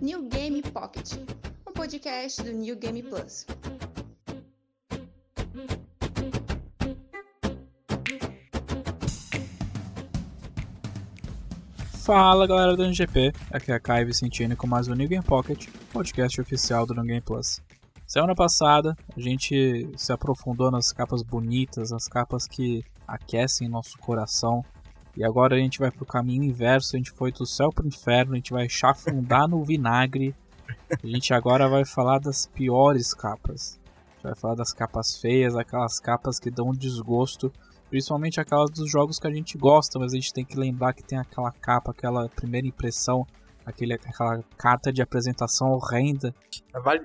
New Game Pocket, um podcast do New Game Plus. Fala galera do NGP, aqui é a Kai Vicentini com mais um New Game Pocket, podcast oficial do New Game Plus. Semana passada a gente se aprofundou nas capas bonitas, nas capas que aquecem nosso coração. E agora a gente vai pro caminho inverso, a gente foi do céu pro inferno, a gente vai chafundar no vinagre. A gente agora vai falar das piores capas. A gente vai falar das capas feias, aquelas capas que dão desgosto, principalmente aquelas dos jogos que a gente gosta, mas a gente tem que lembrar que tem aquela capa, aquela primeira impressão aquele, aquela carta de apresentação horrenda.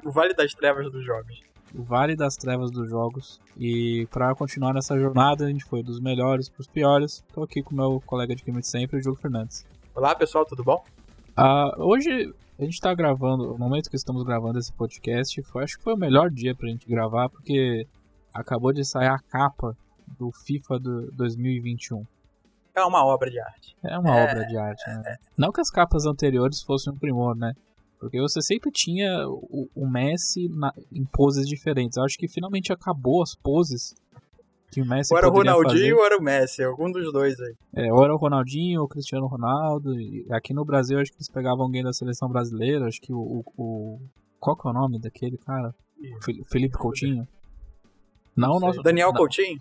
O Vale das Trevas dos jogos. O Vale das Trevas dos jogos. E para continuar nessa jornada, a gente foi dos melhores para os piores. Estou aqui com meu colega de game de sempre, o Diogo Fernandes. Olá pessoal, tudo bom? Uh, hoje a gente está gravando, no momento que estamos gravando esse podcast, foi, acho que foi o melhor dia para a gente gravar, porque acabou de sair a capa do FIFA do 2021 é uma obra de arte. É uma é, obra de arte, né? É. Não que as capas anteriores fossem um primor, né? Porque você sempre tinha o, o Messi na, em poses diferentes. Eu acho que finalmente acabou as poses que o Messi Ou era o Ronaldinho fazer. ou era o Messi, algum dos dois aí. É, ou era o Ronaldinho ou o Cristiano Ronaldo. Aqui no Brasil, acho que eles pegavam alguém da seleção brasileira. Acho que o. o, o qual que é o nome daquele cara? Felipe Coutinho? Não, não nosso. Daniel Coutinho?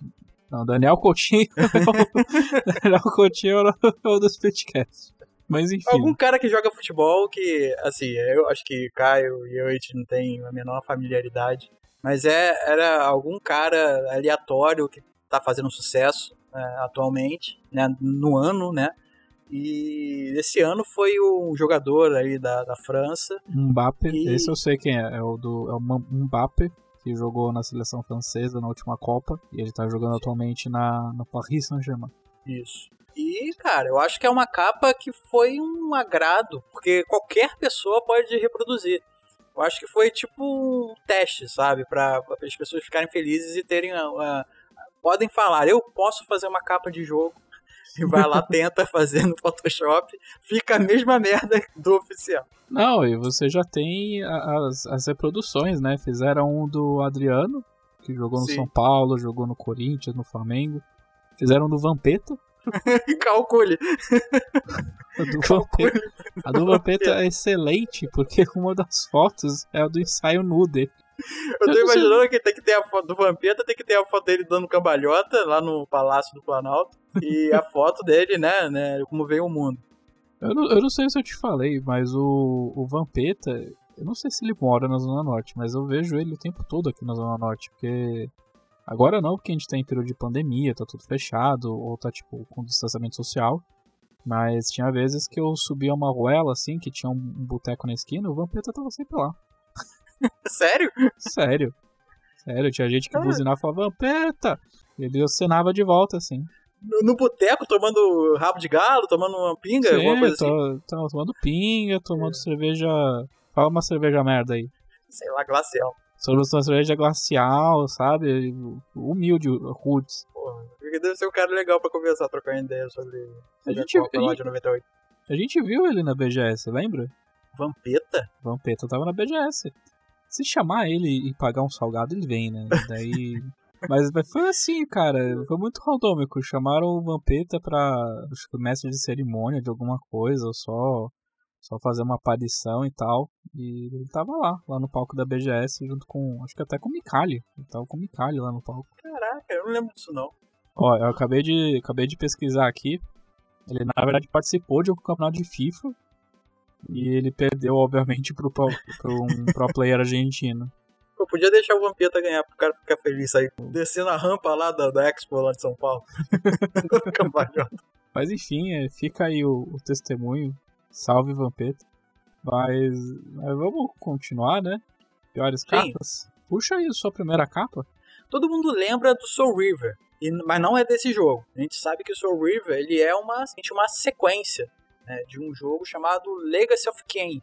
Não, Daniel Coutinho. Daniel Coutinho é o do Splitcast. Mas enfim. Algum cara que joga futebol que, assim, eu acho que Caio e eu a gente não tem a menor familiaridade. Mas é, era algum cara aleatório que tá fazendo sucesso é, atualmente, né, no ano, né? E esse ano foi um jogador aí da, da França. Mbappé, esse eu sei quem é, é o do é o Mbappé que jogou na seleção francesa na última Copa, e ele tá jogando atualmente na, na Paris Saint-Germain. Isso. E, cara, eu acho que é uma capa que foi um agrado, porque qualquer pessoa pode reproduzir. Eu acho que foi tipo um teste, sabe? Para as pessoas ficarem felizes e terem. Podem falar, eu posso fazer uma capa de jogo e vai lá, tenta fazer no Photoshop, fica a mesma merda do oficial. Não, e você já tem as, as reproduções, né? Fizeram um do Adriano, que jogou no Sim. São Paulo, jogou no Corinthians, no Flamengo. Fizeram do Vampeta. Calcule. A do, Vampeta, a do Vampeta é excelente, porque uma das fotos é a do ensaio nude. Eu tô imaginando que tem que ter a foto do Vampeta, tem que ter a foto dele dando cambalhota lá no Palácio do Planalto. E a foto dele, né, né, como veio o mundo. Eu não, eu não sei se eu te falei, mas o, o Vampeta, eu não sei se ele mora na Zona Norte, mas eu vejo ele o tempo todo aqui na Zona Norte, porque agora não, porque a gente tá em período de pandemia, tá tudo fechado, ou tá tipo com distanciamento social. Mas tinha vezes que eu subia uma ruela assim, que tinha um, boteco na esquina, o Vampeta tava sempre lá. Sério? Sério. Sério, tinha gente que buzinava e falava, Vampeta! Ele acenava de volta, assim. No, no boteco, tomando rabo de galo, tomando uma pinga, Sim, alguma coisa tô, assim? Tô, tomando pinga, tomando é. cerveja... Fala uma cerveja merda aí. Sei lá, glacial. Sobre uma cerveja glacial, sabe? Humilde, roots. Porra, deve ser um cara legal pra conversar, trocar ideia sobre, a gente, a, gente, 98. a gente viu ele na BGS, lembra? Vampeta? Vampeta tava na BGS. Se chamar ele e pagar um salgado, ele vem, né? Daí. mas, mas foi assim, cara. Foi muito randômico. Chamaram o Vampeta pra. Acho que mestre de cerimônia de alguma coisa, ou só. Só fazer uma aparição e tal. E ele tava lá, lá no palco da BGS, junto com. Acho que até com o Mikali. Ele tava com o Mikali lá no palco. Caraca, eu não lembro disso não. Ó, eu acabei de, acabei de pesquisar aqui. Ele na verdade participou de um campeonato de FIFA e ele perdeu, obviamente, pro, pro, pro um pro player argentino. Eu podia deixar o Vampeta ganhar pro cara ficar feliz aí, descendo a rampa lá da, da Expo lá de São Paulo. Mas enfim, é, fica aí o, o, testemunho. Salve Vampeta. Mas, mas, vamos continuar, né? Piores Sim. capas. Puxa aí a sua primeira capa. Todo mundo lembra do Soul River, mas não é desse jogo. A gente sabe que o Soul River ele é uma, uma sequência né, de um jogo chamado Legacy of Kain.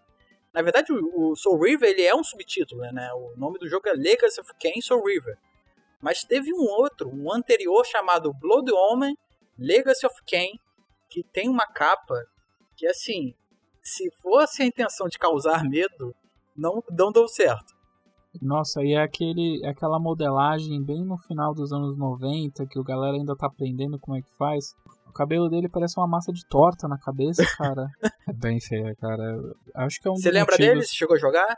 Na verdade, o, Soul River ele é um subtítulo, né? O nome do jogo é Legacy of Kain Soul River. Mas teve um outro, um anterior chamado Blood Omen Legacy of Kain, que tem uma capa que assim se fosse a intenção de causar medo, não, não deu certo. Nossa, e é aquele, aquela modelagem bem no final dos anos 90, que o galera ainda tá aprendendo como é que faz. O cabelo dele parece uma massa de torta na cabeça, cara. é bem feia, cara. Acho que é um Você lembra motivos... dele? Você chegou a jogar?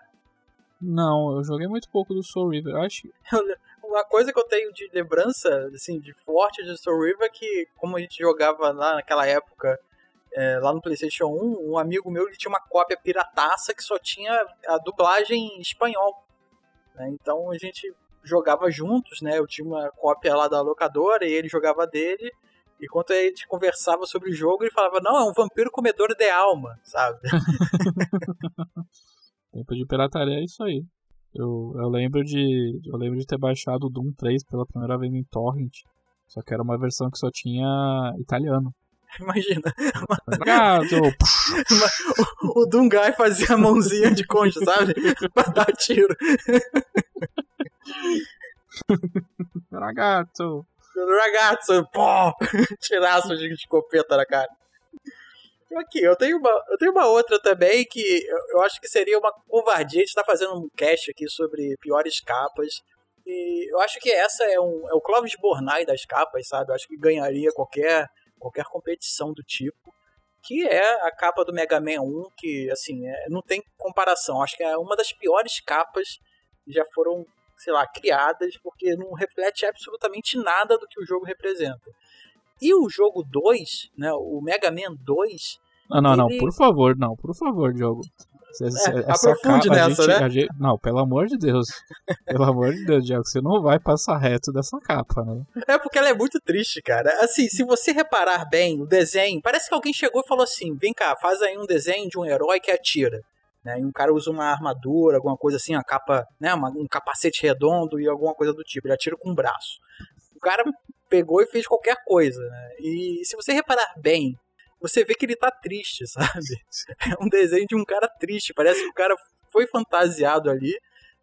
Não, eu joguei muito pouco do Soul River. Eu acho Uma coisa que eu tenho de lembrança, assim, de forte de Soul River é que, como a gente jogava lá naquela época, é, lá no PlayStation 1, um amigo meu ele tinha uma cópia pirataça que só tinha a dublagem em espanhol. Né? Então a gente jogava juntos, né? Eu tinha uma cópia lá da locadora e ele jogava dele. E quando a gente conversava sobre o jogo, ele falava: Não, é um vampiro comedor de alma, sabe? Tempo de pirataria é isso aí. Eu, eu lembro de eu lembro de ter baixado o Doom 3 pela primeira vez em torrent. Só que era uma versão que só tinha italiano. Imagina. Gato. o, o Dungai fazia a mãozinha de concha, sabe? pra dar tiro. Ragazzo. Ragazzo, pô! Tiraço de escopeta na cara. Aqui, eu tenho, uma, eu tenho uma outra também que eu, eu acho que seria uma covardia. A gente tá fazendo um cast aqui sobre piores capas. E eu acho que essa é, um, é o Clóvis Bornai das capas, sabe? Eu acho que ganharia qualquer, qualquer competição do tipo. Que é a capa do Mega Man 1, que, assim, é, não tem comparação. Acho que é uma das piores capas que já foram, sei lá, criadas, porque não reflete absolutamente nada do que o jogo representa. E o jogo 2, né, o Mega Man 2. Não, não, ele... não, por favor, não, por favor, jogo. É, essa aprofunde capa, nessa, gente, né? Gente, não, pelo amor de Deus. pelo amor de Deus, Diego, você não vai passar reto dessa capa, né? É porque ela é muito triste, cara. Assim, se você reparar bem o desenho, parece que alguém chegou e falou assim: vem cá, faz aí um desenho de um herói que atira. Né? E um cara usa uma armadura, alguma coisa assim, uma capa, né? Uma, um capacete redondo e alguma coisa do tipo. Ele atira com o um braço. O cara pegou e fez qualquer coisa, né? E se você reparar bem, você vê que ele tá triste, sabe? É um desenho de um cara triste, parece que o cara foi fantasiado ali,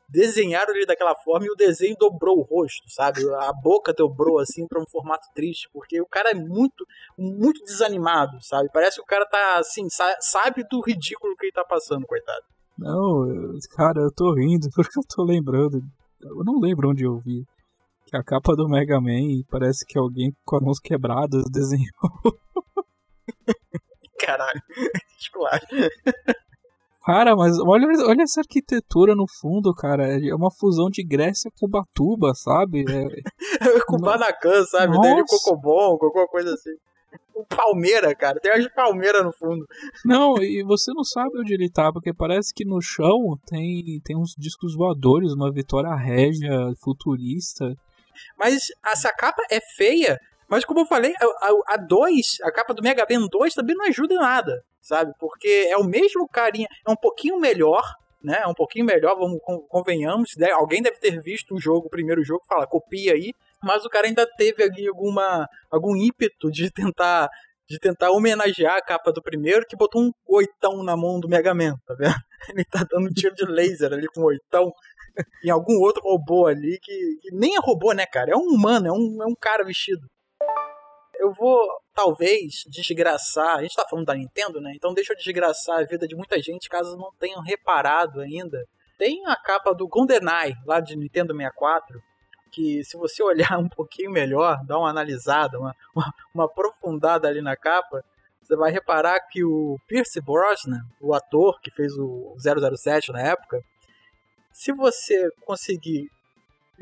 desenharam ele daquela forma e o desenho dobrou o rosto, sabe? A boca dobrou assim para um formato triste, porque o cara é muito muito desanimado, sabe? Parece que o cara tá assim, sabe do ridículo que ele tá passando, coitado. Não, cara, eu tô rindo porque eu tô lembrando. Eu não lembro onde eu vi a capa do Mega Man parece que alguém com as mãos quebradas desenhou. Caralho. Cara, mas olha, olha essa arquitetura no fundo, cara. É uma fusão de Grécia com Batuba, sabe? É, com Banacan, sabe? Nossa. Dele Cocobon, alguma coisa assim. O Palmeira, cara. Tem as Palmeira no fundo. Não, e você não sabe onde ele tá, porque parece que no chão tem, tem uns discos voadores, uma Vitória Régia futurista. Mas essa capa é feia. Mas como eu falei, a 2, a, a, capa do Mega Man 2 também não ajuda em nada, sabe? Porque é o mesmo carinha, é um pouquinho melhor, né? É um pouquinho melhor, vamos convenhamos. Alguém deve ter visto o jogo, o primeiro jogo, fala, copia aí. Mas o cara ainda teve ali alguma, algum ímpeto de tentar de tentar homenagear a capa do primeiro, que botou um oitão na mão do Mega Man, tá vendo? Ele tá dando um tiro de laser ali com um oitão em algum outro robô ali que, que, nem é robô, né, cara? É um humano, é um, é um cara vestido. Eu vou, talvez, desgraçar. A gente tá falando da Nintendo, né? Então deixa eu desgraçar a vida de muita gente caso não tenham reparado ainda. Tem a capa do GoldenEye, lá de Nintendo 64, que se você olhar um pouquinho melhor, dar uma analisada, uma, uma, uma aprofundada ali na capa, você vai reparar que o Pierce Brosnan, o ator que fez o 007 na época, se você conseguir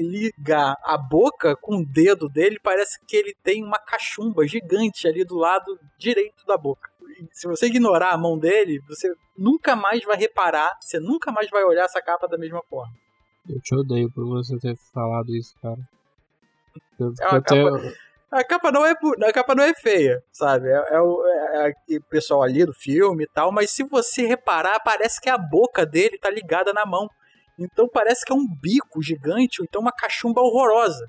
ligar a boca com o dedo dele, parece que ele tem uma cachumba gigante ali do lado direito da boca. Se você ignorar a mão dele, você nunca mais vai reparar, você nunca mais vai olhar essa capa da mesma forma. Eu te odeio por você ter falado isso, cara. Eu, é eu capa, A capa não é a capa não é feia, sabe? É, é, o, é, é o pessoal ali do filme e tal, mas se você reparar, parece que a boca dele tá ligada na mão. Então parece que é um bico gigante, ou então uma cachumba horrorosa.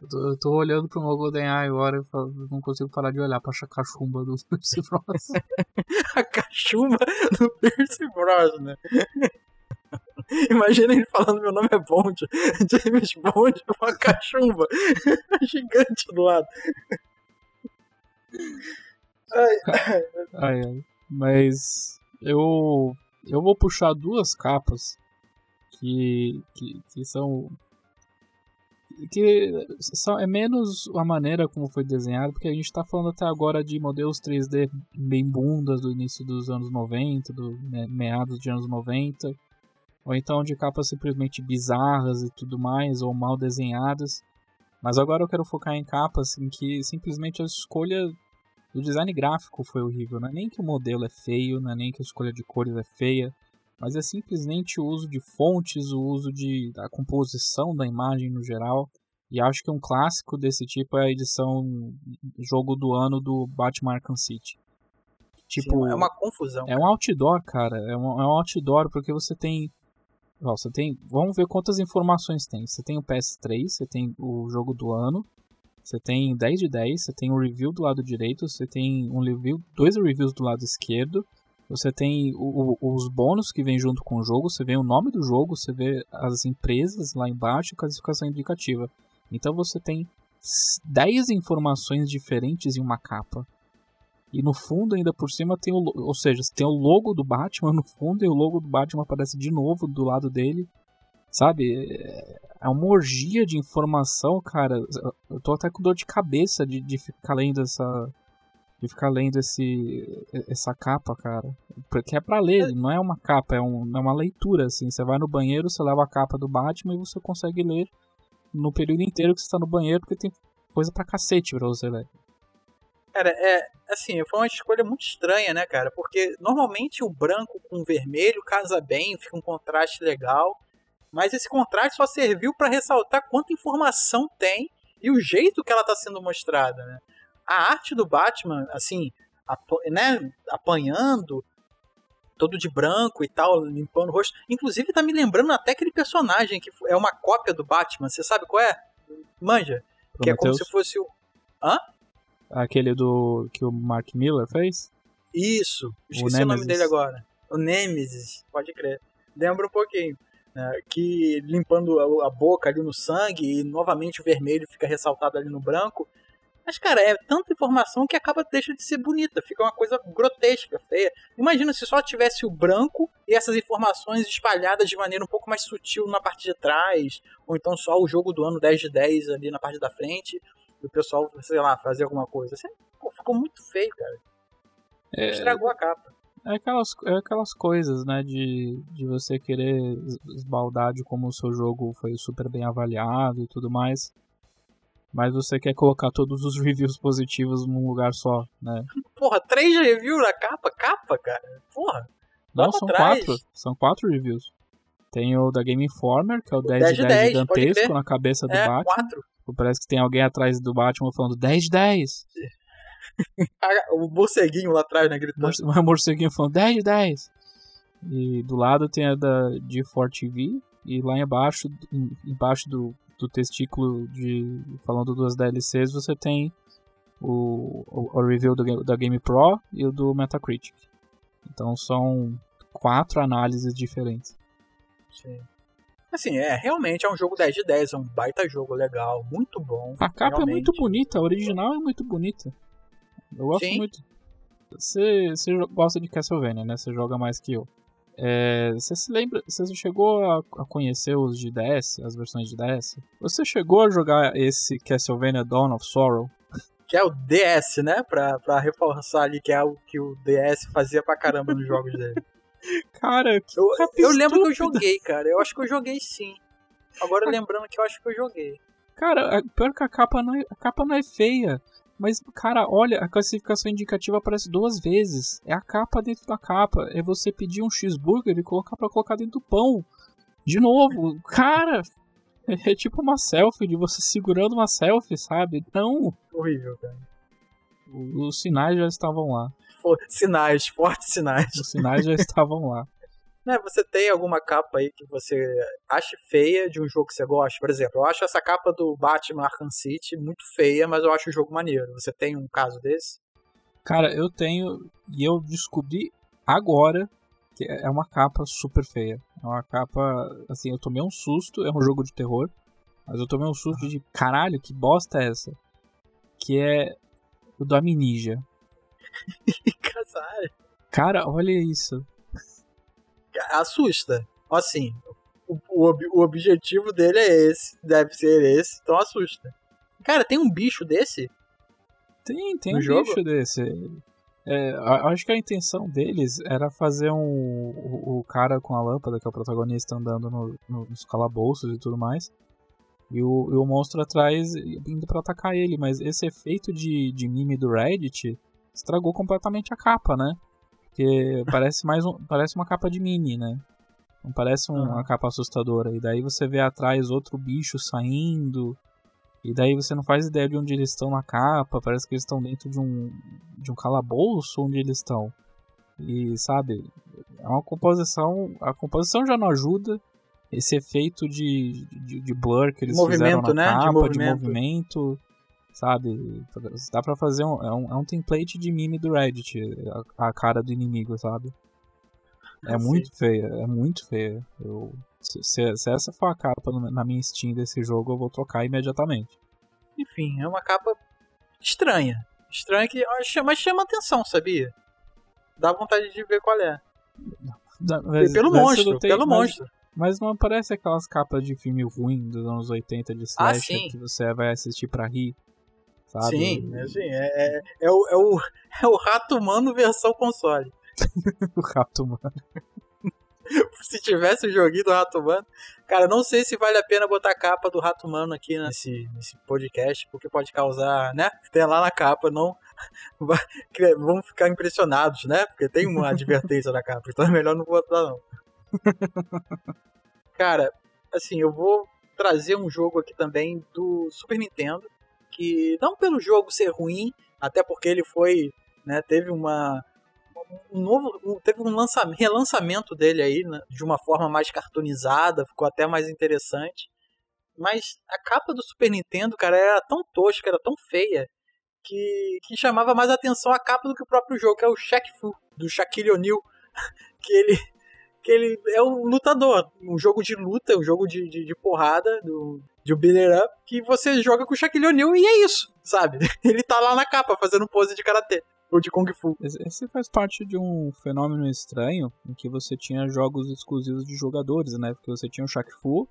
Eu tô, eu tô olhando pro meu GoldenEye agora e não consigo parar de olhar pra essa cachumba do Percy Bros. a cachumba do Percy Bros, né? Imagina ele falando meu nome é Bond. James Bond com uma cachumba gigante do lado. Ai, ai. ai. Mas eu eu vou puxar duas capas que, que, que são que são, é menos a maneira como foi desenhado, porque a gente está falando até agora de modelos 3D bem bundas do início dos anos 90, do meados de anos 90, ou então de capas simplesmente bizarras e tudo mais, ou mal desenhadas. Mas agora eu quero focar em capas em que simplesmente a escolha do design gráfico foi horrível. Não é nem que o modelo é feio, não é nem que a escolha de cores é feia, mas é simplesmente o uso de fontes, o uso de da composição da imagem no geral. E acho que um clássico desse tipo é a edição jogo do ano do Batman Arkham City. Tipo, Sim, é uma confusão. É um outdoor, cara. É um, é um outdoor porque você tem você tem, vamos ver quantas informações tem. Você tem o PS3, você tem o jogo do ano, você tem 10 de 10, você tem um review do lado direito, você tem um review, dois reviews do lado esquerdo, você tem o, o, os bônus que vem junto com o jogo, você vê o nome do jogo, você vê as empresas lá embaixo e classificação indicativa. Então você tem 10 informações diferentes em uma capa. E no fundo, ainda por cima, tem o. Ou seja, tem o logo do Batman no fundo e o logo do Batman aparece de novo do lado dele. Sabe? É uma orgia de informação, cara. Eu tô até com dor de cabeça de, de ficar lendo essa. De ficar lendo esse, essa capa, cara. Porque é pra ler, não é uma capa, é, um, é uma leitura, assim. Você vai no banheiro, você leva a capa do Batman e você consegue ler no período inteiro que você tá no banheiro, porque tem coisa pra cacete pra você ler. Cara, é assim, foi uma escolha muito estranha, né, cara? Porque normalmente o branco com o vermelho casa bem, fica um contraste legal. Mas esse contraste só serviu para ressaltar quanta informação tem e o jeito que ela está sendo mostrada, né? A arte do Batman, assim, né, apanhando, todo de branco e tal, limpando o rosto. Inclusive tá me lembrando até aquele personagem que é uma cópia do Batman. Você sabe qual é? Manja. Prometheus. Que é como se fosse o. Hã? Aquele do que o Mark Miller fez? Isso, esqueci o, o nome dele agora. O Nemesis, pode crer. Lembra um pouquinho. Né? que limpando a, a, boca ali no sangue e novamente o vermelho fica ressaltado ali no branco. Mas, cara, é tanta informação que acaba deixa de ser bonita, fica uma coisa grotesca, feia. Imagina se só tivesse o branco e essas informações espalhadas de maneira um pouco mais sutil na parte de trás, ou então só o jogo do ano 10 de 10 ali na parte da frente, e o pessoal, sei lá, fazer alguma coisa. Assim, ficou muito feio, cara. É... Estragou a capa. É aquelas, é aquelas coisas, né, de, de você querer esbaldar de como o seu jogo foi super bem avaliado e tudo mais. Mas você quer colocar todos os reviews positivos num lugar só, né? Porra, três reviews na capa? Capa, cara? Porra. Não, são atrás. quatro. São quatro reviews. Tem o da Game Informer, que é o 10, 10 de 10, 10 gigantesco na cabeça do é, Batman. Quatro. Parece que tem alguém atrás do Batman falando 10 de 10. o morceguinho lá atrás, né? Gritando. O morceguinho falando 10 de 10. E do lado tem a da G4 TV. E lá embaixo, embaixo do, do testículo de falando das DLCs, você tem o, o, o review do, da Game Pro e o do Metacritic. Então são quatro análises diferentes. Sim. Assim, é, realmente é um jogo 10 de 10, é um baita jogo legal, muito bom. A capa realmente. é muito bonita, a original é muito bonita. Eu gosto Sim. muito. Você, você gosta de Castlevania, né? Você joga mais que eu. É, você se lembra, você chegou a, a, conhecer os de DS, as versões de DS? Você chegou a jogar esse Castlevania Dawn of Sorrow? Que é o DS, né? Pra, pra reforçar ali que é o que o DS fazia pra caramba nos jogos dele. Cara, que eu, eu lembro que eu joguei, cara. Eu acho que eu joguei sim. Agora lembrando que eu acho que eu joguei. Cara, pior que a capa não é, a capa não é feia. Mas, cara, olha, a classificação indicativa aparece duas vezes. É a capa dentro da capa. É você pedir um cheeseburger e colocar para colocar dentro do pão. De novo, cara. É, tipo uma selfie de você segurando uma selfie, sabe? Não. Horrível, cara. Os sinais já estavam lá sinais, fortes sinais. Os sinais já estavam lá. Né, você tem alguma capa aí que você acha feia de um jogo que você gosta? Por exemplo, eu acho essa capa do Batman Arkham City muito feia, mas eu acho o jogo maneiro. Você tem um caso desse? Cara, eu tenho e eu descobri agora que é uma capa super feia. É uma capa, assim, eu tomei um susto, é um jogo de terror, mas eu tomei um susto de caralho, que bosta é essa? Que é o do Amnesia. Casar. Cara, olha isso. Assusta. Assim, o, o, o objetivo dele é esse, deve ser esse, então assusta. Cara, tem um bicho desse? Tem, tem No um jogo? bicho desse. É, acho que a intenção deles era fazer um, o, o cara com a lâmpada, que é o protagonista, andando no- no- nos calabouços e tudo mais. E o, e o monstro atrás indo pra atacar ele. Mas esse efeito de, de meme do Reddit estragou completamente a capa, né? Porque parece mais um, parece uma capa de mini, né? Não parece Aham. uma capa assustadora. E daí você vê atrás outro bicho saindo. E daí você não faz ideia de onde eles estão na capa. Parece que eles estão dentro de um, de um calabouço onde eles estão. E sabe, é uma composição. A composição já não ajuda. Esse efeito de, de, de blur que eles Movimento, fizeram na né? De capa, de movimento. movimento. Sabe? Dá pra fazer um. É um, é um template de meme do Reddit, a, a cara do inimigo, sabe? É Ah, muito feia, é muito feia. Eu, se, se- se essa for a capa na minha Steam desse jogo, eu vou trocar imediatamente. Enfim, é uma capa estranha. Estranha que mas chama, atenção, sabia? Dá vontade de ver qual é. Da- mas- pelo monstro, tem- pelo mas- monstro. Mas não parece aquelas capas de filme ruim dos anos 80 de Ah, slasher sim. que você vai assistir pra rir, sabe? Sim, é, sim, é, é, é o, é, o, é o rato humano versão console. o rato, mano. Se tivesse o joguinho do Rato Humano. Cara, não sei se vale a pena botar a capa do Rato Humano aqui nesse, nesse podcast, porque pode causar, né? Tem lá na capa, não. Vamos ficar impressionados, né? Porque tem uma advertência na capa, então é melhor não botar, não. Cara, assim, eu vou trazer um jogo aqui também do Super Nintendo, que não pelo jogo ser ruim, até porque ele foi, né, teve uma um novo, um- teve um lançamento, relançamento dele aí, né, de uma forma mais cartoonizada, ficou até mais interessante. Mas a capa do Super Nintendo, cara, era tão tosca, era tão feia, que, que chamava mais atenção a capa do que o próprio jogo, que é o Shaq Fu, do Shaquille O'Neal, que ele, que ele é um lutador, um jogo de luta, um jogo de, de, de porrada, do, de um beat it up, que você joga com o Shaquille O'Neal e é isso, sabe? Ele tá lá na capa fazendo pose de karatê, ou de kung fu. Esse faz parte de um fenômeno estranho em que você tinha jogos exclusivos de jogadores, né? Porque você tinha o Shaq Fu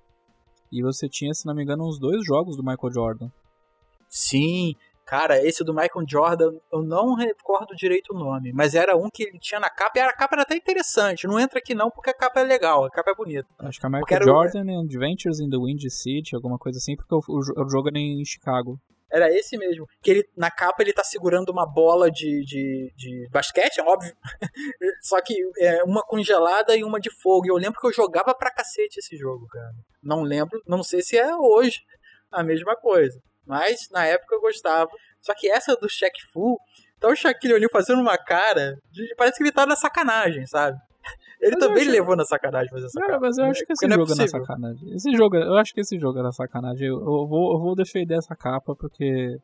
e você tinha, se não me engano, uns dois jogos do Michael Jordan. Sim, cara, esse do Michael Jordan, eu não recordo direito o nome, mas era um que ele tinha na capa, e a capa era até interessante. Não entra aqui não, porque a capa é legal, a capa é bonita. Acho que é Michael o- Jordan and Adventures in the Wind City, alguma coisa assim, porque o, o, o jogo era em Chicago. Era esse mesmo. Que ele, na capa ele tá segurando uma bola de, de, de basquete, é óbvio. Só que é uma congelada e uma de fogo. E eu lembro que eu jogava pra cacete esse jogo, cara. Não lembro, não sei se é hoje a mesma coisa. Mas na época eu gostava. Só que essa do Shaq Fu, tá o Shaquille O'Neal fazendo uma cara. de- parece que ele tá na sacanagem, sabe? Ele Mas também acho- levou na sacanagem fazer essa Cara, mas eu acho que esse é jogo é na possível. sacanagem. Esse jogo, eu acho que esse jogo era sacanagem. Eu, eu vou, eu vou defender essa capa porque.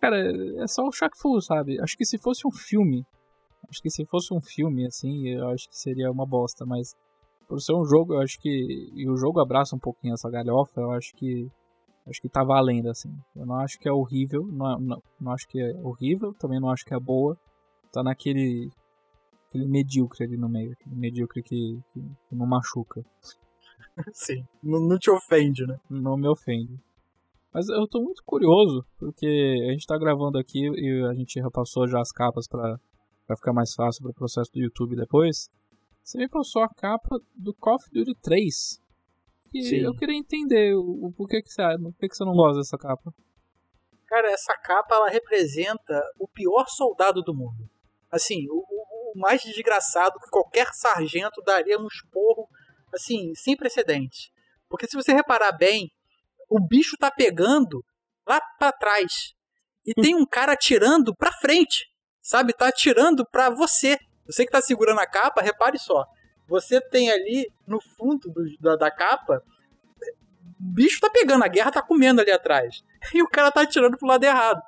Cara, é só o Shaq Fu, sabe? Acho que se fosse um filme. Acho que se fosse um filme, assim, eu acho que seria uma bosta, mas. Por ser um jogo, eu acho que. E o jogo abraça um pouquinho essa galhofa, eu acho que. Acho que tá valendo, assim. Eu não acho que é horrível. Não, não, não acho que é horrível, também não acho que é boa. Tá naquele. Aquele medíocre ali no meio. Aquele medíocre que, que, que não machuca Sim, não, não te ofende, né? não me ofende. Mas eu tô muito curioso, porque a gente tá gravando aqui e a gente repassou já as capas pra, pra ficar mais fácil pro processo do YouTube depois. Você me passou a capa do Call of Duty 3. E Sim. eu queria entender o, o porquê que você, por que que você não gosta dessa capa. Cara, essa capa ela representa o pior soldado do mundo. Assim, o, o- o mais desgraçado que qualquer sargento daria um esporro, assim, sem precedentes. Porque se você reparar bem, o bicho tá pegando lá pra trás. E tem um cara atirando pra frente. Sabe? Tá atirando pra você. Você que tá segurando a capa, repare só. Você tem ali no fundo do- da, da capa. O bicho tá pegando, a guerra tá comendo ali atrás. E o cara tá atirando pro lado errado.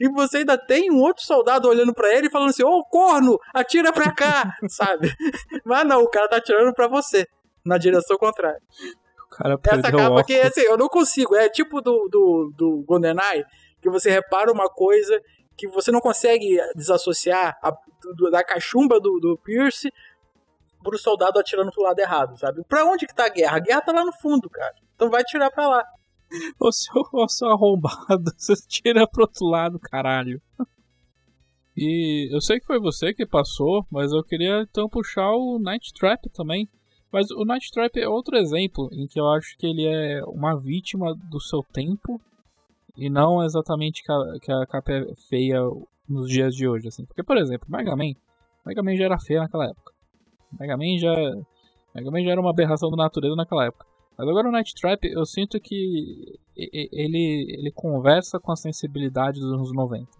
E você ainda tem um outro soldado olhando pra ele e falando assim: Ô corno, atira pra cá, sabe? Mas não, o cara tá atirando pra você, na direção contrária. O cara Essa capa aqui, assim, eu não consigo. É tipo do, do, do GoldenEye, que você repara uma coisa que você não consegue desassociar a, do, da cachumba do, do Pierce pro soldado atirando pro lado errado, sabe? Pra onde que tá a guerra? A guerra tá lá no fundo, cara. Então vai tirar pra lá. Ô seu, ô seu arrombado, você tira pro outro lado, caralho. E eu sei que foi você que passou, mas eu queria então puxar o Night Trap também. Mas o Night Trap é outro exemplo em que eu acho que ele é uma vítima do seu tempo e não exatamente que a, que a capa é feia nos dias de hoje, assim. Porque, por exemplo, Mega Man, Mega Man já era feio naquela época. Mega Man já, Mega Man já era uma aberração da natureza naquela época. Mas agora o Night Trap, eu sinto que ele, ele conversa com a sensibilidade dos anos 90.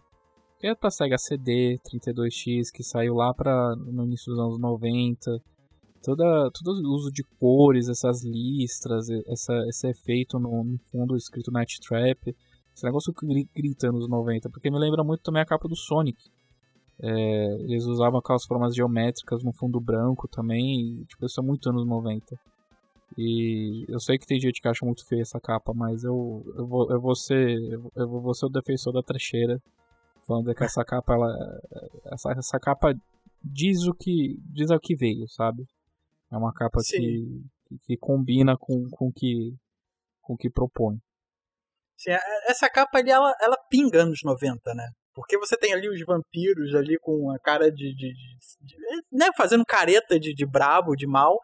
Que é pra Sega CD, 32X, que saiu lá pra, no início dos anos 90. Toda, todo o uso de cores, essas listras, essa, esse efeito no, no fundo escrito Night Trap. Esse negócio grita nos 90, porque me lembra muito também a capa do Sonic. É, eles usavam aquelas formas geométricas no fundo branco também, e, tipo, isso é muito anos 90. E eu sei que tem gente que acha muito feia essa capa, mas eu, eu, vou, eu, vou, ser, eu vou ser o defensor da trecheira, falando que essa capa, ela, essa, essa capa diz o que diz o que veio, sabe? É uma capa que, que combina com, com que com o que propõe. Sim, essa capa ali, ela, ela pinga anos 90, né? Porque você tem ali os vampiros ali com a cara de. de, de, de né, fazendo careta de, de brabo, de mal.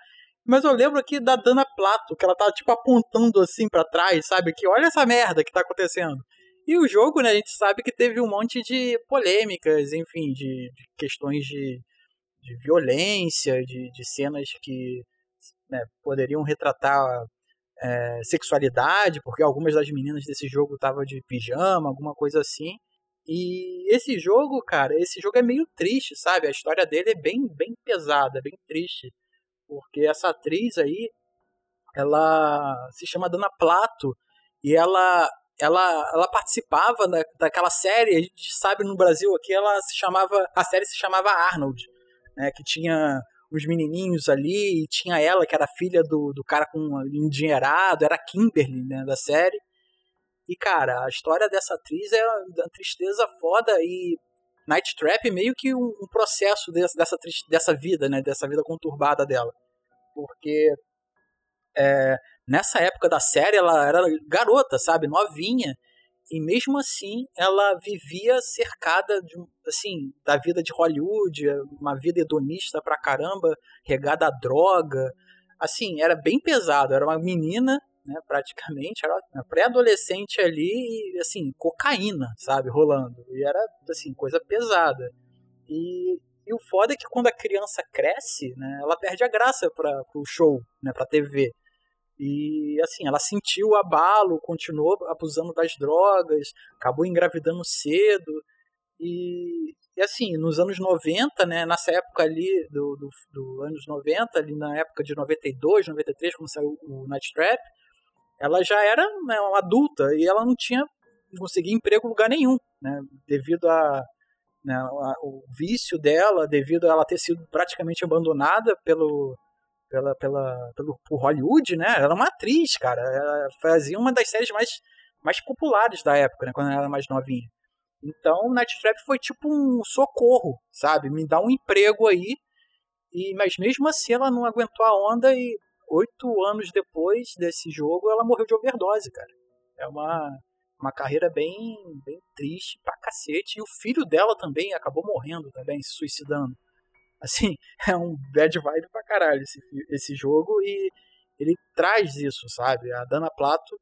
Mas eu lembro aqui da Dana Plato, que ela tava tipo apontando assim para trás, sabe? Que olha essa merda que tá acontecendo. E o jogo, né, a gente sabe que teve um monte de polêmicas, enfim, de, de questões de, de violência, de, de cenas que né, poderiam retratar é, sexualidade, porque algumas das meninas desse jogo estavam de pijama, alguma coisa assim. E esse jogo, cara, esse jogo é meio triste, sabe? A história dele é bem, bem pesada, bem triste. Porque essa atriz aí, ela se chama Dana Plato e ela ela, ela participava da, daquela série, a gente sabe no Brasil aqui, ela se chamava, a série se chamava Arnold, né, que tinha os menininhos ali, e tinha ela, que era filha do, do cara com endinheirado, era Kimberly, né, da série. E, cara, a história dessa atriz é uma tristeza foda e Night Trap meio que um, um processo dessa, dessa, vida, né, dessa vida conturbada dela. Porque é, nessa época da série ela era garota, sabe, novinha, e mesmo assim ela vivia cercada de assim da vida de Hollywood uma vida hedonista pra caramba regada a droga assim era bem pesado era uma menina né praticamente era uma pré-adolescente ali e assim cocaína sabe rolando. E era assim coisa pesada. E, e o foda é que quando a criança cresce né ela perde a graça para o show né para TV e assim, ela sentiu o abalo, continuou abusando das drogas, acabou engravidando cedo. E, e assim, nos anos 90, né, nessa época ali do, do, do, anos 90, ali na época de 92, 93, quando saiu o Night Trap, ela já era né, uma adulta e ela não tinha conseguido emprego em lugar nenhum, né, devido a, né, a, o vício dela, devido a ela ter sido praticamente abandonada pelo, pela, pela, pelo por Hollywood, né? Ela era uma atriz, cara. Ela fazia uma das séries mais, mais populares da época, né? Quando ela era mais novinha. Então, Night Trap foi tipo um socorro, sabe? Me dá um emprego aí. E, mas mesmo assim, ela não aguentou a onda e oito anos depois desse jogo, ela morreu de overdose, cara. É uma, uma carreira bem, bem triste pra cacete. E o filho dela também acabou morrendo também, se suicidando. Assim, é um bad vibe pra caralho esse, esse jogo e ele traz isso, sabe? A Dana Plato,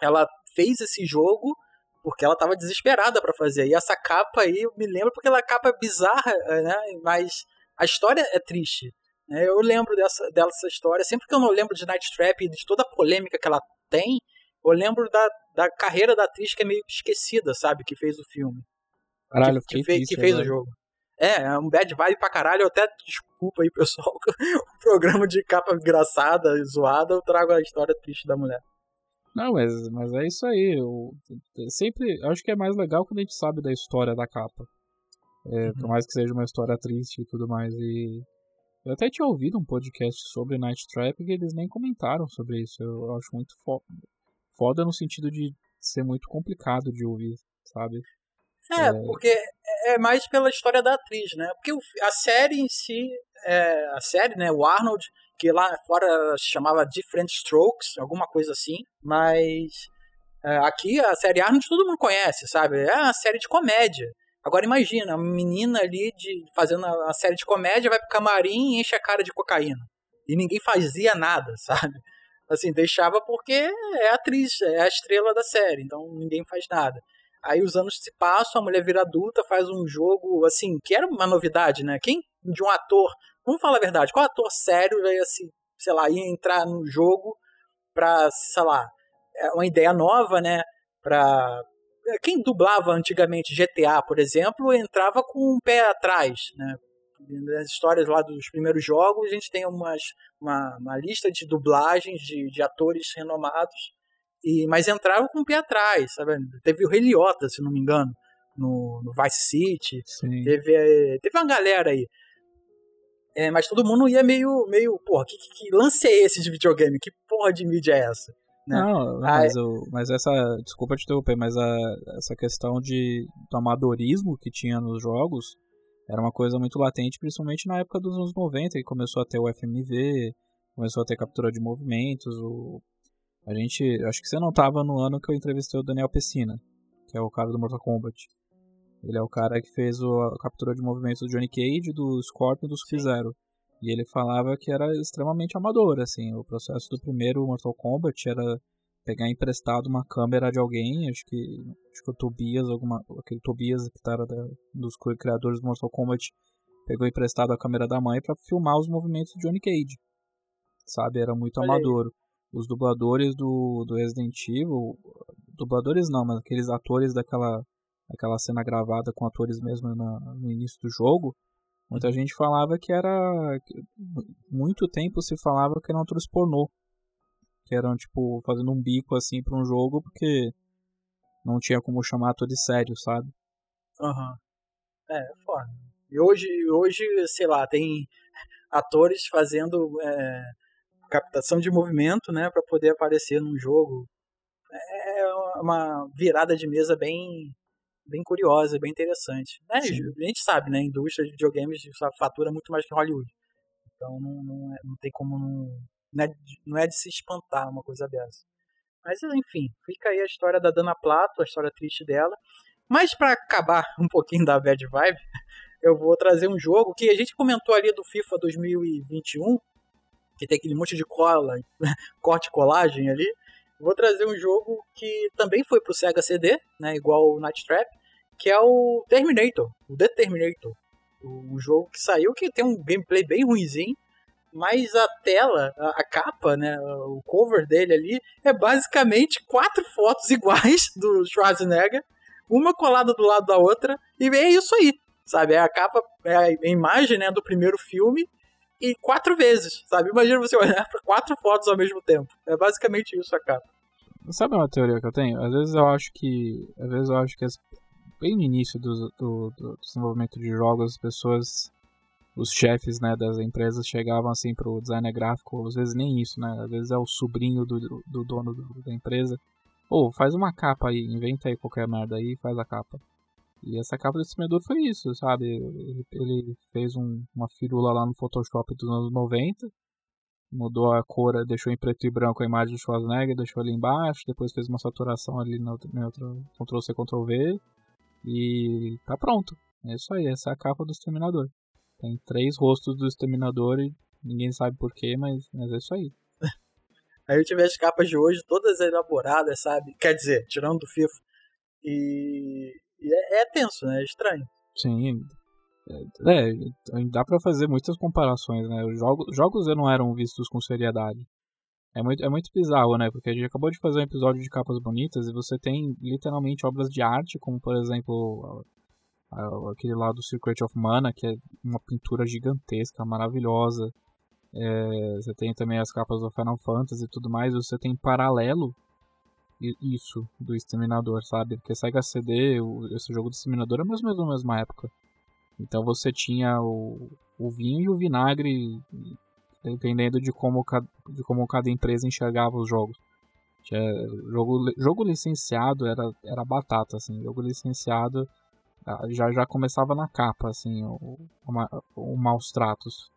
ela fez esse jogo porque ela tava desesperada para fazer. E essa capa aí, eu me lembro porque ela é capa bizarra, né? Mas a história é triste. Né? Eu lembro dessa, dessa história. Sempre que eu não lembro de Night Trap e de toda a polêmica que ela tem, eu lembro da, da carreira da atriz que é meio esquecida, sabe? Que fez o filme. Caralho, que, que, fez, que fez o jogo. É, é um bad vibe pra caralho. Eu até desculpa aí, pessoal. o programa de capa engraçada e zoada, eu trago a história triste da mulher. Não, mas, mas é isso aí. Eu, sempre acho que é mais legal quando a gente sabe da história da capa. É, uhum. Por mais que seja uma história triste e tudo mais. E eu até tinha ouvido um podcast sobre Night Trap que eles nem comentaram sobre isso. Eu acho muito foda. Foda no sentido de ser muito complicado de ouvir, sabe? É, é, porque é mais pela história da atriz, né? Porque a série em si, é, a série, né? O Arnold, que lá fora se chamava Different Strokes, alguma coisa assim, mas é, aqui a série Arnold todo mundo conhece, sabe? É uma série de comédia. Agora imagina, uma menina ali de, fazendo uma série de comédia vai pro camarim e enche a cara de cocaína. E ninguém fazia nada, sabe? Assim, deixava porque é atriz, é a estrela da série, então ninguém faz nada. Aí os anos se passam, a mulher vira adulta, faz um jogo, assim, que era uma novidade, né? Quem de um ator, vamos falar a verdade, qual ator sério veio assim, sei lá, ia entrar no jogo pra, sei lá, é uma ideia nova, né? Pra quem dublava antigamente GTA, por exemplo, entrava com um pé atrás, né? Nas histórias lá dos primeiros jogos, a gente tem umas, uma, uma lista de dublagens de, de atores renomados, e mas entrava com o pé atrás, sabe? Teve o Heliota, se não me engano, no, no Vice City. Sim. Teve, teve uma galera aí. É, mas todo mundo ia meio, meio porra, que, que, que lance é esse de videogame? Que porra de mídia é essa? Né? Não, mas, o, mas essa. Desculpa te interromper, mas a, essa questão de, do amadorismo que tinha nos jogos era uma coisa muito latente, principalmente na época dos anos 90, que começou a ter o FMV, começou a ter captura de movimentos. O, a gente. Acho que você não estava no ano que eu entrevistei o Daniel Pessina, que é o cara do Mortal Kombat. Ele é o cara que fez o, a captura de movimentos do Johnny Cage, do Scorpion e do Sub-Zero. E ele falava que era extremamente amador, assim, o processo do primeiro Mortal Kombat era pegar emprestado uma câmera de alguém, acho que acho que o Tobias, alguma, aquele Tobias que era da, dos criadores do Mortal Kombat, pegou emprestado a câmera da mãe para filmar os movimentos do Johnny Cage. Sabe, era muito Olha amador. Aí. Os dubladores do, do Resident Evil, dubladores não, mas aqueles atores daquela, daquela cena gravada com atores mesmo no, no início do jogo, Muita gente falava que era. Muito tempo se falava que eram atores pornô. Que eram, tipo, fazendo um bico assim pra um jogo porque não tinha como chamar atores sérios, sabe? Aham. Uhum. É, é, foda. E hoje, hoje, sei lá, tem atores fazendo é, captação de movimento, né, para poder aparecer num jogo. É uma virada de mesa bem bem curiosa, bem interessante. Né? A gente sabe, né? A indústria de videogames fatura muito mais que Hollywood. Então não, não, é, não tem como não. Não é, não é de se espantar uma coisa dessa. Mas enfim, fica aí a história da Dana Plato, a história triste dela. Mas para acabar um pouquinho da bad vibe, eu vou trazer um jogo que a gente comentou ali do FIFA 2021, que tem aquele monte de cola, corte colagem ali. Vou trazer um jogo que também foi pro Sega CD, né, igual o Night Trap, que é o Terminator, o The Terminator. O jogo que saiu que tem um gameplay bem ruimzinho, mas a tela, a, a, capa, né, o cover dele ali é basicamente quatro fotos iguais do Schwarzenegger, uma colada do lado da outra, e é isso aí, sabe? É a capa, é a imagem, né, do primeiro filme e quatro vezes, sabe? Imagina você olhar para quatro fotos ao mesmo tempo. É basicamente isso a capa. Sabe uma teoria que eu tenho? Às vezes eu acho que. Às vezes eu acho que as, bem no início do, do, do, desenvolvimento de jogos, as pessoas. Os chefes né, das empresas chegavam assim pro designer gráfico, às vezes nem isso, né? Às vezes é o sobrinho do, do dono do, da empresa. Ou oh, faz uma capa aí, inventa aí qualquer merda aí e faz a capa. E essa capa do distribuidor foi isso, sabe? Ele fez um, uma firula lá no Photoshop dos anos 90, mudou a cor, deixou em preto e branco a imagem do Schwarzenegger, deixou ali embaixo, depois fez uma saturação ali no outro, no outro Ctrl-C, Ctrl-V e tá pronto. É isso aí, essa é a capa do Exterminador. Tem três rostos do Exterminador e ninguém sabe porquê, mas, mas é isso aí. Aí eu tive as capas de hoje todas elaboradas, sabe? Quer dizer, tirando do FIFA. E e é, é tenso, né? É estranho. Sim. É, é dá para fazer muitas comparações, né? Os jogos, jogos não eram vistos com seriedade. É muito, é muito bizarro, né? Porque a gente acabou de fazer um episódio de capas bonitas e você tem literalmente obras de arte, como por exemplo aquele lá do Secret of Mana, que é uma pintura gigantesca, maravilhosa. É, você tem também as capas do Final Fantasy e tudo mais. Você tem paralelo isso do Exterminador, sabe? Porque Sega CD, esse jogo do Exterminador é mais ou menos na mesma época. Então você tinha o, o vinho e o vinagre, dependendo de como, de como cada empresa enxergava os jogos. Tinha jogo, jogo licenciado era, era batata, assim. Jogo licenciado Ah, Já, já começava na capa, assim, o, o, o maus tratos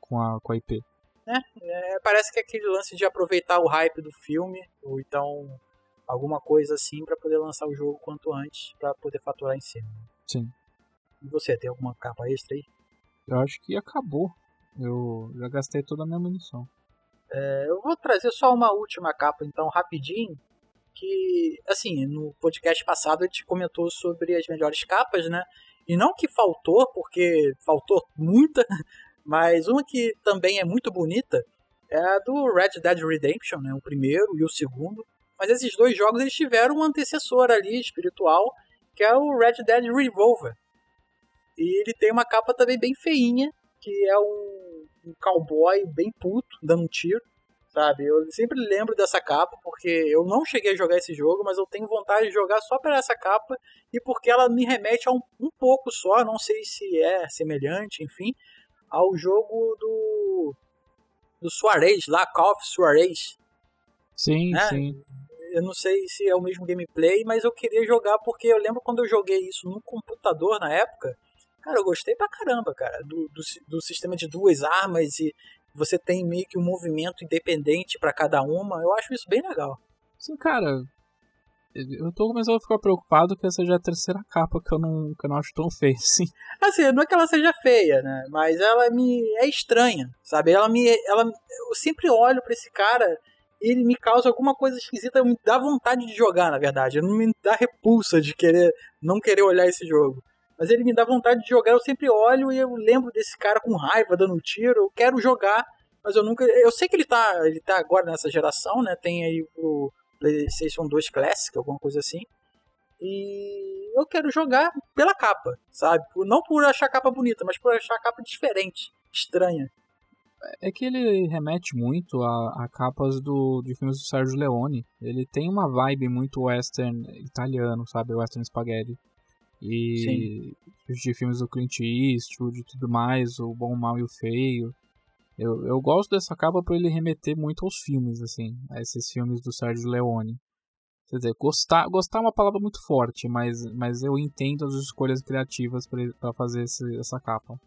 com a, com a IP. É, parece que é aquele lance de aproveitar o hype do filme, ou então alguma coisa assim pra poder lançar o jogo quanto antes, pra poder faturar em cima. Sim. E você, tem alguma capa extra aí? Eu acho que acabou. Eu já gastei toda a minha munição. É, eu vou trazer só uma última capa, então, rapidinho. Que, assim, no podcast passado a gente comentou sobre as melhores capas, né? E não que faltou, porque faltou muita, mas uma que também é muito bonita é a do Red Dead Redemption, né? O primeiro e o segundo. Mas esses dois jogos eles tiveram um antecessor ali, espiritual, que é o Red Dead Revolver. E ele tem uma capa também bem feinha, que é um, um cowboy bem puto, dando um tiro, sabe? Eu sempre lembro dessa capa, porque eu não cheguei a jogar esse jogo, mas eu tenho vontade de jogar só por essa capa, e porque ela me remete a um, um pouco só, não sei se é semelhante, enfim, ao jogo do do Suarez, lá, Call of Suarez. Sim, É, sim. Eu não sei se é o mesmo gameplay, mas eu queria jogar porque eu lembro quando eu joguei isso no computador na época. Cara, eu gostei pra caramba, cara, do, do, do sistema de duas armas e você tem meio que um movimento independente pra cada uma. Eu acho isso bem legal. Sim, cara. Eu tô começando a ficar preocupado que essa já é a terceira capa que eu não, que eu não acho tão feia assim. Assim, não é que ela seja feia, né? Mas ela me é estranha, sabe? Ela me ela eu sempre olho pra esse cara e ele me causa alguma coisa esquisita, me dá vontade de jogar, na verdade. Não me dá repulsa de querer não querer olhar esse jogo. Mas ele me dá vontade de jogar, eu sempre olho e eu lembro desse cara com raiva dando um tiro, eu quero jogar, mas eu nunca, eu sei que ele tá, ele tá agora nessa geração, né? Tem aí o PlayStation 2 Classic, alguma coisa assim. E eu quero jogar pela capa, sabe? Não por achar a capa bonita, mas por achar a capa diferente, estranha. É que ele remete muito a, a capas do, de filmes do Sérgio Leone. Ele tem uma vibe muito western italiano, sabe? Western spaghetti. E de filmes do Clint Eastwood e tudo mais, o Bom, o Mal e o Feio. Eu, eu gosto dessa capa por ele remeter muito aos filmes, assim, a esses filmes do Sérgio Leone. Quer dizer, gostar, gostar é uma palavra muito forte, mas, mas eu entendo as escolhas criativas para fazer esse, essa capa.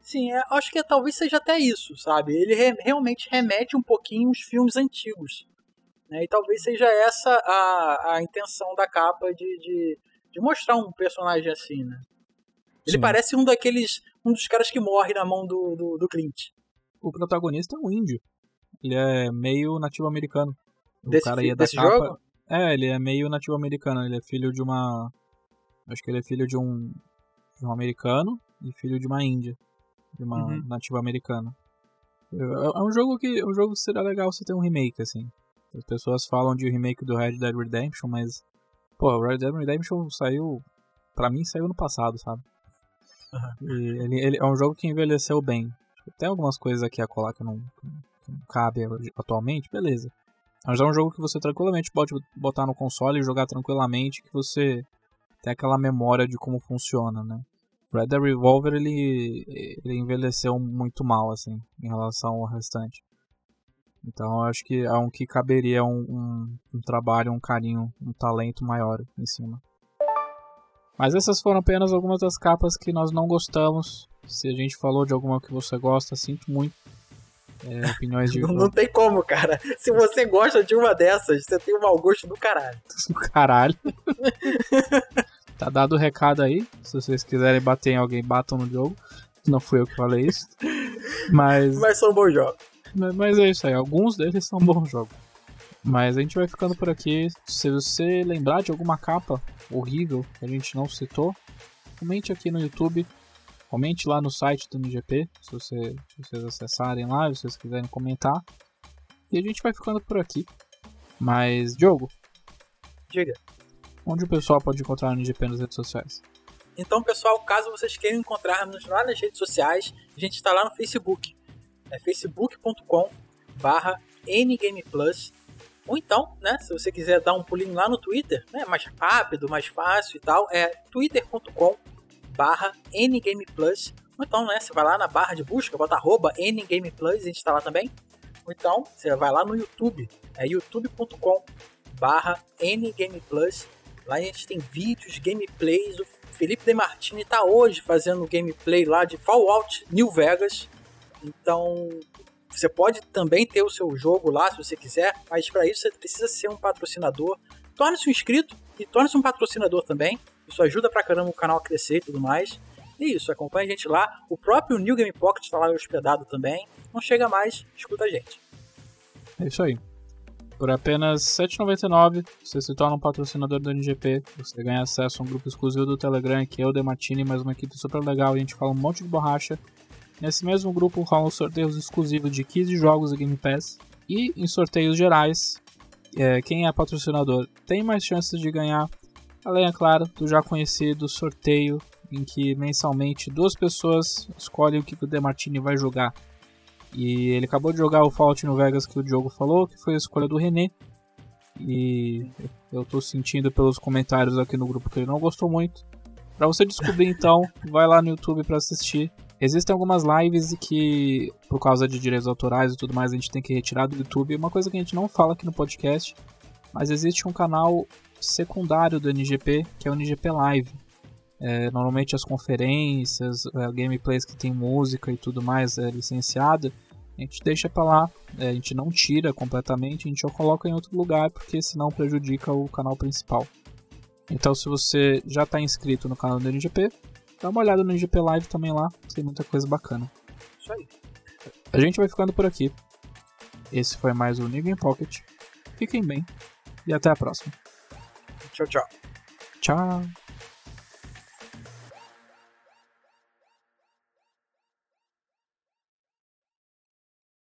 Sim, é, acho que talvez seja até isso, sabe? Ele re- realmente remete um pouquinho aos filmes antigos. Né? E talvez seja essa a, a intenção da capa de, de, de mostrar um personagem assim, né? Ele Sim. parece um daqueles. um dos caras que morre na mão do, do, do Clint. O protagonista é um índio. Ele é meio nativo americano. O Desse cara ia da desse capa. jogo? É, ele é meio nativo americano. Ele é filho de uma. Acho que ele é filho de um. De um americano e filho de uma índia. De uma Uhum. nativa americana. É é um jogo que. É um jogo que seria legal você ter um remake, assim. As pessoas falam de remake do Red Dead Redemption, mas. Pô, o Red Dead Redemption saiu. Pra mim saiu no passado, sabe? E ele, ele é um jogo que envelheceu bem. Tem algumas coisas aqui a colar que não, que não cabe atualmente, beleza. Mas é um jogo que você tranquilamente pode botar no console e jogar tranquilamente, que você tem aquela memória de como funciona, né? Red Dead Revolver ele, ele envelheceu muito mal, assim, em relação ao restante. Então eu acho que é um que caberia um, um, um trabalho, um carinho, um talento maior em cima. Mas essas foram apenas algumas das capas que nós não gostamos. Se a gente falou de alguma que você gosta, sinto muito. É, opiniões de Não, não tem como, cara. Se você gosta de uma dessas, você tem um mau gosto do caralho. caralho. tá dado o recado aí. Se vocês quiserem bater em alguém, batam no jogo. Não fui eu que falei isso. Mas, Mas são bons jogos. Mas mas é isso aí. Alguns deles são bons jogos. Mas a gente vai ficando por aqui. Se você lembrar de alguma capa horrível que a gente não citou, comente aqui no YouTube. Comente lá no site do MGP, se, você, se vocês acessarem lá, se vocês quiserem comentar. E a gente vai ficando por aqui. Mas, Diogo, Diga. onde o pessoal pode encontrar o MGP nas redes sociais? Então, pessoal, caso vocês queiram encontrar-nos lá nas redes sociais, a gente está lá no Facebook. É facebook.com barra ngameplus. Ou então, né, se você quiser dar um pulinho lá no Twitter, né, mais rápido, mais fácil e tal, é twitter.com barra ngameplus. Ou então, né, você vai lá na barra de busca, bota arroba ngameplus, a gente está lá também. Ou então, você vai lá no YouTube, é youtube.com barra ngameplus Lá a gente tem vídeos, gameplays. O Felipe De Martini tá hoje fazendo gameplay lá de Fallout New Vegas. Então, você pode também ter o seu jogo lá se você quiser, mas para isso você precisa ser um patrocinador. Torne-se um inscrito e torne-se um patrocinador também. Isso ajuda pra caramba o canal a crescer e tudo mais. E isso, acompanha a gente lá. O próprio New Game Pocket está lá hospedado também. Não chega mais, escuta a gente. É isso aí. Por apenas R$ 7,99 você se torna um patrocinador do NGP. Você ganha acesso a um grupo exclusivo do Telegram, que é o Demartini, mais uma equipe super legal. E a gente fala um monte de borracha. Nesse mesmo grupo rolam sorteios exclusivos de 15 jogos do Game Pass. E em sorteios gerais, é, quem é patrocinador tem mais chances de ganhar. Além, é claro, do já conhecido sorteio em que mensalmente duas pessoas escolhem o que o Demartini vai jogar. E ele acabou de jogar o Fallout no Vegas que o Diogo falou, que foi a escolha do René. E eu tô sentindo pelos comentários aqui no grupo que ele não gostou muito. Para você descobrir então, vai lá no YouTube para assistir. Existem algumas lives que, por causa de direitos autorais e tudo mais, a gente tem que retirar do YouTube. Uma coisa que a gente não fala aqui no podcast, mas existe um canal secundário do NGP, que é o NGP Live. É, normalmente as conferências, é, gameplays que tem música e tudo mais é licenciada, a gente deixa para lá, é, a gente não tira completamente, a gente só coloca em outro lugar porque senão prejudica o canal principal. Então se você já está inscrito no canal do NGP, dá uma olhada no NGP Live também lá, tem muita coisa bacana. Isso aí. A gente vai ficando por aqui. Esse foi mais o Game Pocket. Fiquem bem e até a próxima. Tchau, tchau. Tchau.